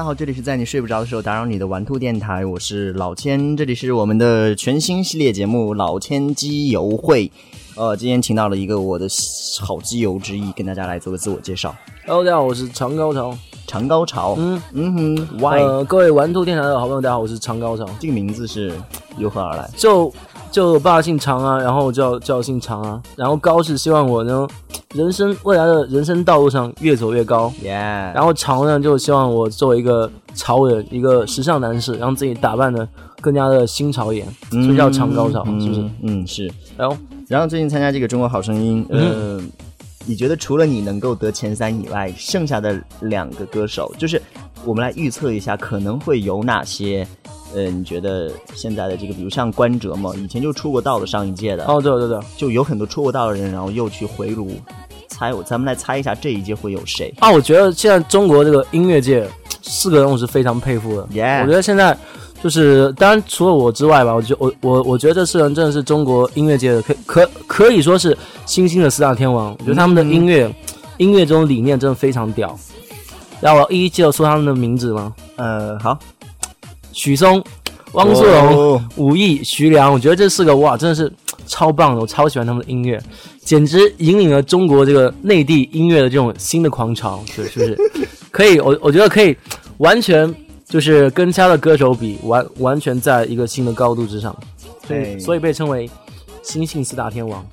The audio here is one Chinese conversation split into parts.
家好，这里是在你睡不着的时候打扰你的玩兔电台，我是老千，这里是我们的全新系列节目《老千机油会》。呃，今天请到了一个我的好基友之一，跟大家来做个自我介绍。Hello，大家好，我是长高潮。长高潮，嗯嗯哼，Why？呃，各位玩兔电台的好朋友，大家好，我是长高潮。这个名字是由何而来？就就我爸姓长啊，然后叫叫姓长啊，然后高是希望我呢。人生未来的人生道路上越走越高，然后潮呢就希望我作为一个潮人，一个时尚男士，让自己打扮的更加的新潮一点，所以叫长高潮，是不是？嗯，是。然后，然后最近参加这个中国好声音，呃，你觉得除了你能够得前三以外，剩下的两个歌手，就是我们来预测一下可能会有哪些？呃，你觉得现在的这个，比如像关喆嘛，以前就出过道的，上一届的，哦，对对对，就有很多出过道的人，然后又去回炉。猜，我咱们来猜一下这一届会有谁啊？我觉得现在中国这个音乐界四个人我是非常佩服的。耶！我觉得现在就是当然除了我之外吧，我觉我我我觉得这四人真的是中国音乐界的可可可以说是新兴的四大天王。我觉得他们的音乐音乐这种理念真的非常屌。让我一一记得说他们的名字吗？呃，好，许嵩、汪苏泷、武艺、徐良，我觉得这四个哇，真的是超棒的，我超喜欢他们的音乐。简直引领了中国这个内地音乐的这种新的狂潮，对是不是？可以，我我觉得可以完全就是跟其他的歌手比，完完全在一个新的高度之上，对，所以被称为新晋四大天王，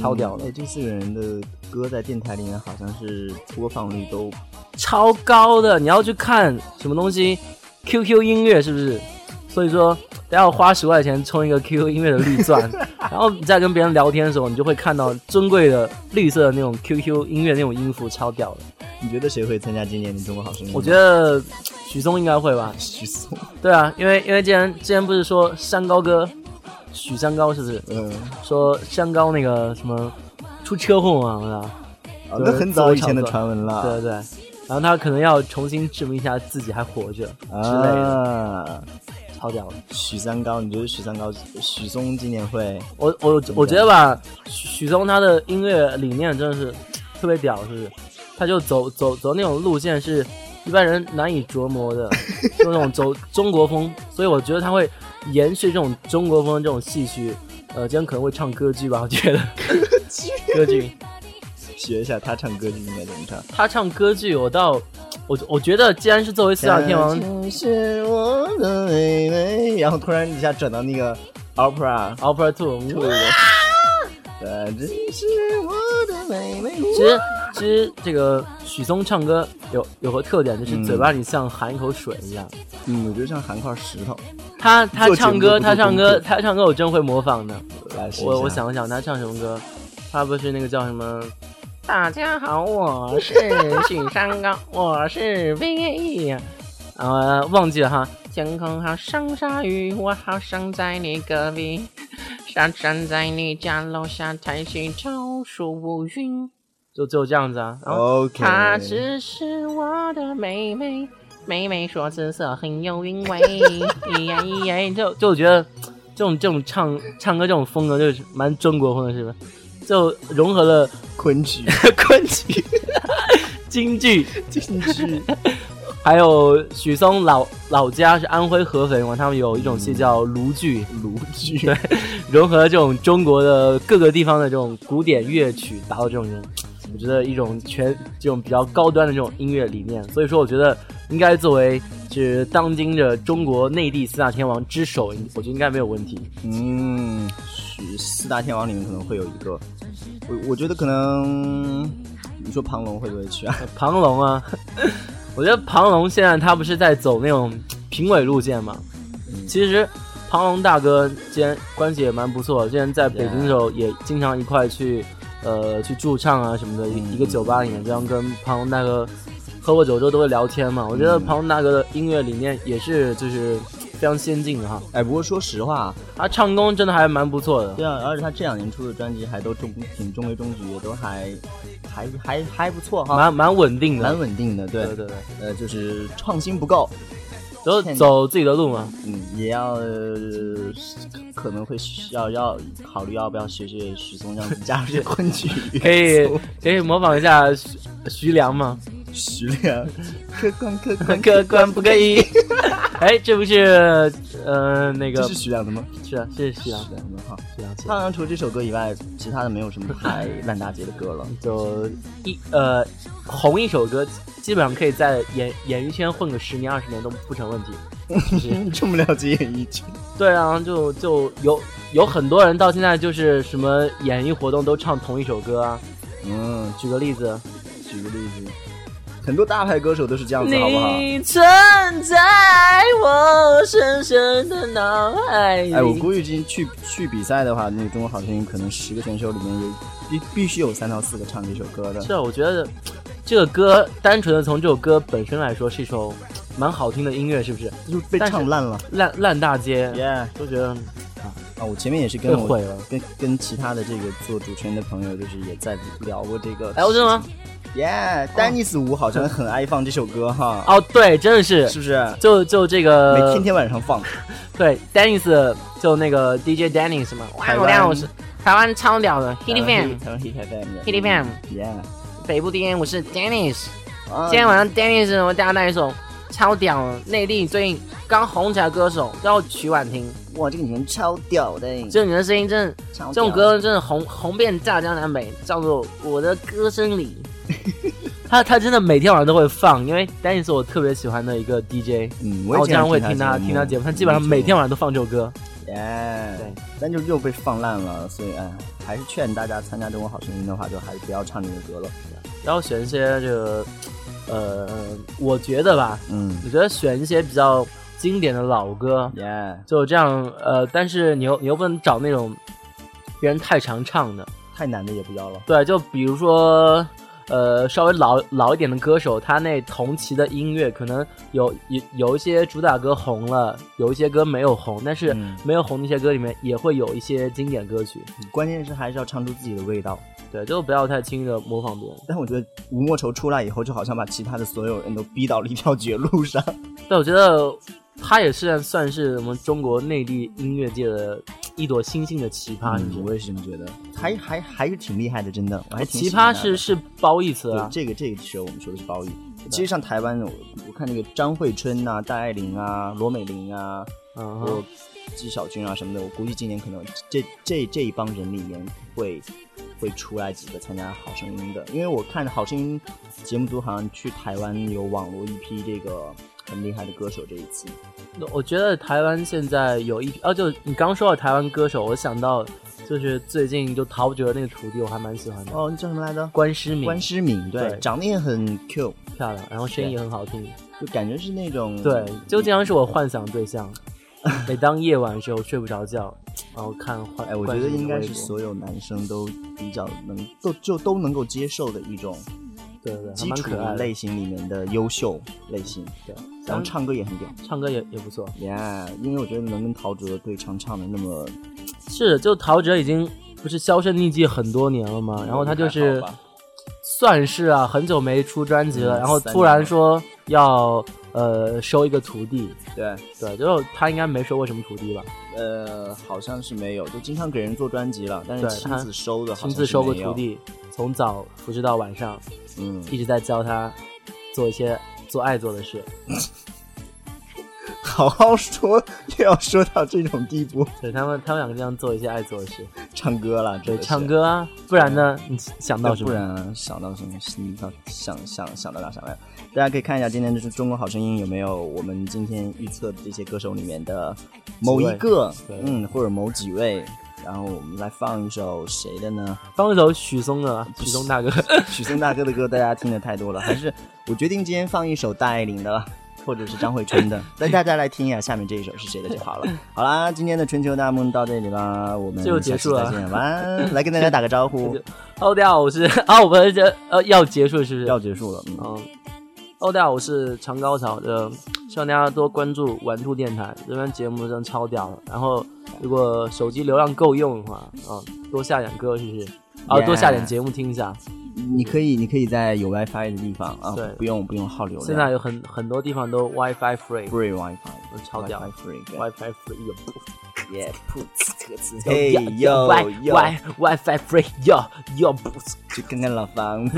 超屌的。这四个人的歌在电台里面好像是播放率都超高的，你要去看什么东西，QQ 音乐是不是？所以说。要花十块钱充一个 QQ 音乐的绿钻，然后你在跟别人聊天的时候，你就会看到尊贵的绿色的那种 QQ 音乐那种音符，超屌的。你觉得谁会参加今年的中国好声音？我觉得许嵩应该会吧。许嵩，对啊，因为因为之前之前不是说山高哥，许山高是不是？嗯。说山高那个什么出车祸嘛，是吧？那很早以前的传闻了。对对。然后他可能要重新证明一下自己还活着之类的。超屌的许三高，你觉得许三高、许嵩今年会？我我我觉得吧，许嵩他的音乐理念真的是特别屌，是不是？他就走走走那种路线是一般人难以琢磨的，就那种走中国风，所以我觉得他会延续这种中国风这种戏曲。呃，今天可能会唱歌剧吧，我觉得歌剧 歌剧，学一下他唱歌剧应该怎么唱？他唱歌剧，我倒。我我觉得，既然是作为四大天王，然后突然一下转到那个 opera opera two，这只是我的妹妹。其实其实这个许嵩唱歌有有个特点，就是嘴巴里像含一口水一样。嗯，我觉得像含块石头。他他唱歌，他唱歌，他唱歌，我真会模仿的。来我我下想想，他唱什么歌？他不是那个叫什么？大家好，我是许山高，我是 VAE，。呃，忘记了哈。天空好像下雨，我好想在你隔壁，想站在你家楼下抬起头数乌云。就就这样子啊。然 后 OK，她只是我的妹妹，妹妹说紫色很有韵味。咿呀咿呀，就就我觉得这种这种唱唱歌这种风格就是蛮中国风的，是吧？就融合了昆曲，昆曲、京剧、京剧，还有许嵩老老家是安徽合肥嘛，他们有一种戏叫庐剧，卢剧，对，融合了这种中国的各个地方的这种古典乐曲，达到这种人，我觉得一种全这种比较高端的这种音乐理念。所以说，我觉得应该作为是当今的中国内地四大天王之首，我觉得应该没有问题。嗯，是四大天王里面可能会有一个，我我觉得可能你说庞龙会不会去啊？庞龙啊，我觉得庞龙现在他不是在走那种评委路线嘛？其实庞龙大哥之前关系也蛮不错，之前在北京的时候也经常一块去呃去驻唱啊什么的，一一个酒吧里面这样跟庞龙大哥喝过酒之后都会聊天嘛。我觉得庞龙大哥的音乐理念也是就是非常先进的哈，哎，不过说实话，他唱功真的还蛮不错的。对啊，而且他这两年出的专辑还都中挺中规中矩，也都还还还还不错哈，蛮蛮稳定的，蛮稳定的，对对对对，呃，就是创新不够，走走自己的路嘛。嗯，也要、呃可能会需要要考虑要不要学学许嵩这样子加入这昆 曲，可以可以模仿一下徐徐良吗？徐良，客官客官客官不可以。哎，这不是呃那个这是徐良的吗？是啊，是徐良，徐良的哈。徐良写他好像除了这首歌以外，其他的没有什么太烂大街的歌了。就一呃红一首歌，基本上可以在演演艺圈混个十年二十年都不成问题。你 这么了解演艺圈？对啊，就就有有很多人到现在就是什么演艺活动都唱同一首歌啊。嗯，举个例子，举个例子，很多大牌歌手都是这样子，好不好？你存在我深深的脑海里。哎，我估计今天去去比赛的话，那个中国好声音可能十个选手里面有必必须有三到四个唱这首歌的。是啊，我觉得这个歌单纯的从这首歌本身来说是一首蛮好听的音乐，是不是？就被唱烂了。烂烂大街，耶、都觉得啊，我前面也是跟我毁了。跟跟其他的这个做主持人的朋友，就是也在聊过这个。哎，我真的吗？耶，丹尼斯舞好像很爱放这首歌哈，哦，对，真的是，是不是？就就这个每个天天晚上放。对，Dennis 就那个 DJ Dennis 嘛，我亮我是台湾超屌的 Hit FM 台湾 Hit FM。Hit FM 耶，北部 DJ 我是 Dennis，啊。今天晚上 Dennis 我大家带一首超屌的内地最近刚红起来的歌手叫曲婉婷，哇，这个女人超屌的，这女人声音真的。这种歌真的红红遍大江南北，叫做《我的歌声里》。他他真的每天晚上都会放，因为丹尼是我特别喜欢的一个 DJ，嗯，我经常会听听他听他节目，他基本上每天晚上都放这首歌。耶，对，但就又被放烂了，所以哎，还是劝大家参加《中国好声音》的话，就还是不要唱这个歌了。然后选一些这个，呃，我觉得吧，嗯，我觉得选一些比较经典的老歌，耶，就这样，呃，但是你又你又不能找那种别人太常唱的，太难的也不要了。对，就比如说，呃，稍微老老一点的歌手，他那同期的音乐可能有有有一些主打歌红了，有一些歌没有红，但是嗯没有红那些歌里面也会有一些经典歌曲。关键是还是要唱出自己的味道。对，就不要太轻易的模仿别人。但我觉得吴莫愁出来以后，就好像把其他的所有人都逼到了一条绝路上。对，我觉得他也是算是我们中国内地音乐界的一朵星星的奇葩，你？嗯我也是这么觉得，还还还是挺厉害的，真的。我还挺奇葩是是褒义词啊，对这个这个时候我们说的是褒义。其实像台湾，我我看那个张惠春呐、戴爱玲啊、罗美玲啊，嗯还有哼，纪晓君啊什么的，我估计今年可能这这这一帮人里面会会出来几个参加《好声音》的，因为我看《好声音》节目组好像去台湾有网罗一批这个很厉害的歌手这一次。我觉得台湾现在有一哦，就你刚说到台湾歌手，我想到就是最近就陶喆那个徒弟，我还蛮喜欢的。哦，你叫什么来着？关诗敏，关诗敏，对，对长得也很 Q，漂亮，然后声音也很好听。就感觉是那种对，就经常是我幻想对象。每当夜晚的时候睡不着觉，然后看幻，哎，我觉得应该是所有男生都比较能都就都能够接受的一种，对对，基础类型里面的优秀类型。对，然后唱歌也很屌，唱歌也也不错。Yeah，因为我觉得能跟陶喆对唱唱的那么，是就陶喆已经不是销声匿迹很多年了吗？然后他就是算是啊，很久没出专辑了，然后突然说要。呃，收一个徒弟，对对，就他应该没收过什么徒弟吧？呃，好像是没有，就经常给人做专辑了，但是亲自收的，亲自收过徒弟，从早扶持到晚上，嗯，一直在教他做一些做爱做的事。好好说，又要说到这种地步。对他们，他们两个这样做一些爱做的事，唱歌了，对，唱歌啊，不然呢？你想到什么？不然想到什么？你到想想想到哪想来？大家可以看一下今天就是《中国好声音》有没有我们今天预测的这些歌手里面的某一个，嗯，或者某几位。然后我们来放一首谁的呢？放一首许嵩的，许嵩大哥，许嵩大哥的歌大家听的太多了，还是我决定今天放一首戴爱玲的。或者是张惠春的，那大家来听一下下面这一首是谁的就好了。好啦，今天的春秋大梦到这里啦，我们就结束了，再见，晚安。来跟大家打个招呼。哦，大家好，我是啊，我们这呃要结束是不是？要结束了，嗯。哦，大家好，我是长高潮的，希望大家多关注玩兔电台，这边节目真超屌了。然后如果手机流量够用的话，啊，多下点歌是不是？啊，多下点节目听一下。你可以，你可以在有 WiFi 的地方啊，对，不用不用耗流量。现在有很很多地方都 WiFi free，free WiFi，超屌，free，WiFi free，有，yeah，噗呲这个词，嘿哟哟，WiFi free，哟哟噗呲，去看看老房。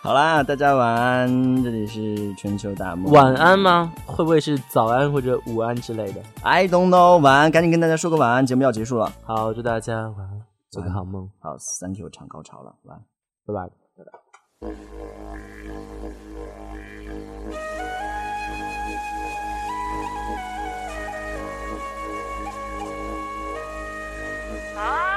好啦，大家晚安，这里是全球大梦。晚安吗？会不会是早安或者午安之类的？I don't know，晚安，赶紧跟大家说个晚安，节目要结束了。好，祝大家晚安。做个好梦，好，Thank you，唱高潮了，拜拜，拜拜，拜拜。爱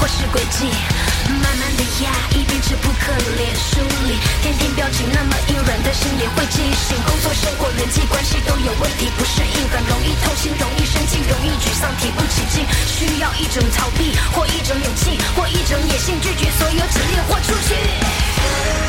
或是轨迹，慢慢的压抑，变成不可理。天，天天表情那么硬，软的心也会惊醒。工作、生活、人际关系都有问题，不适应，很容易透心，容易生气，容易沮丧，提不起劲。需要一种逃避，或一种勇气，或一种野性，拒绝所有指令，豁出去。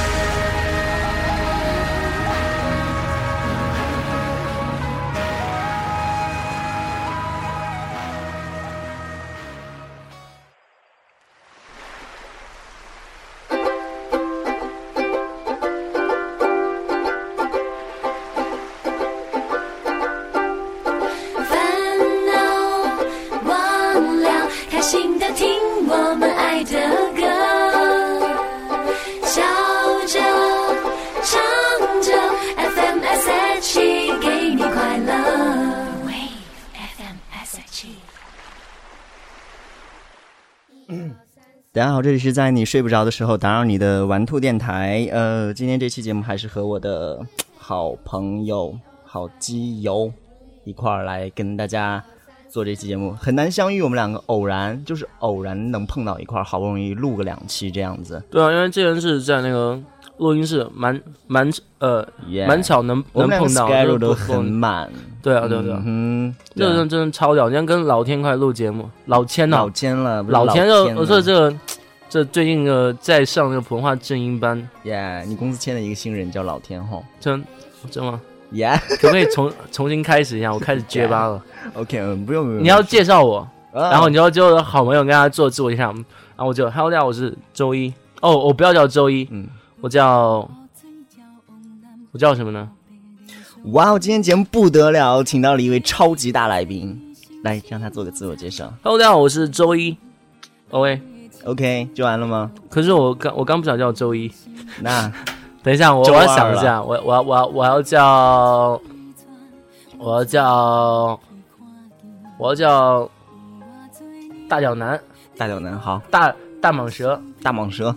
大家好，这里是在你睡不着的时候打扰你的玩兔电台。呃，今天这期节目还是和我的好朋友、好基友一块儿来跟大家做这期节目。很难相遇，我们两个偶然就是偶然能碰到一块儿，好不容易录个两期这样子。对啊，因为这人是在那个录音室，蛮蛮呃蛮巧能能碰到，schedule 就是都很满。对啊对啊对啊，嗯哼，这个人真的超屌！今天跟老天快录节目，老千呐、老尖了，老天就天了我说这个这最近呃在上那个普通话正音班，，Yeah，你公司签了一个新人叫老天吼真真吗？，Yeah，OK，、可不可以重重新开始一下？我开始结巴了。嗯，不用不用，你要介绍我，啊，然后你就就有好朋友跟大家做自我介绍，然后我就 Hello，大家好，我是周一。哦，我不要叫周一，嗯，我叫我叫什么呢？哇哦，今天节目不得了，请到了一位超级大来宾，来让他做个自我介绍。Hello，大家好，我是周一。OK，OK，就完了吗？可是我刚我刚不想叫周一，那 等一下我我要想一下，我我要我要我要叫我要叫我要叫大脚男，大脚男好，大大蟒蛇，大蟒蛇，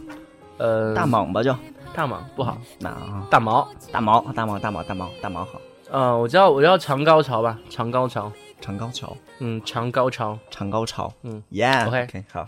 呃，大蟒吧就大蟒不好，那啊，大毛，大毛，大毛，大毛，大毛，大毛好，呃，我叫我叫长高潮吧，长高潮，长高潮，嗯，长高潮，长高潮，嗯，Yeah，OK。OK，好。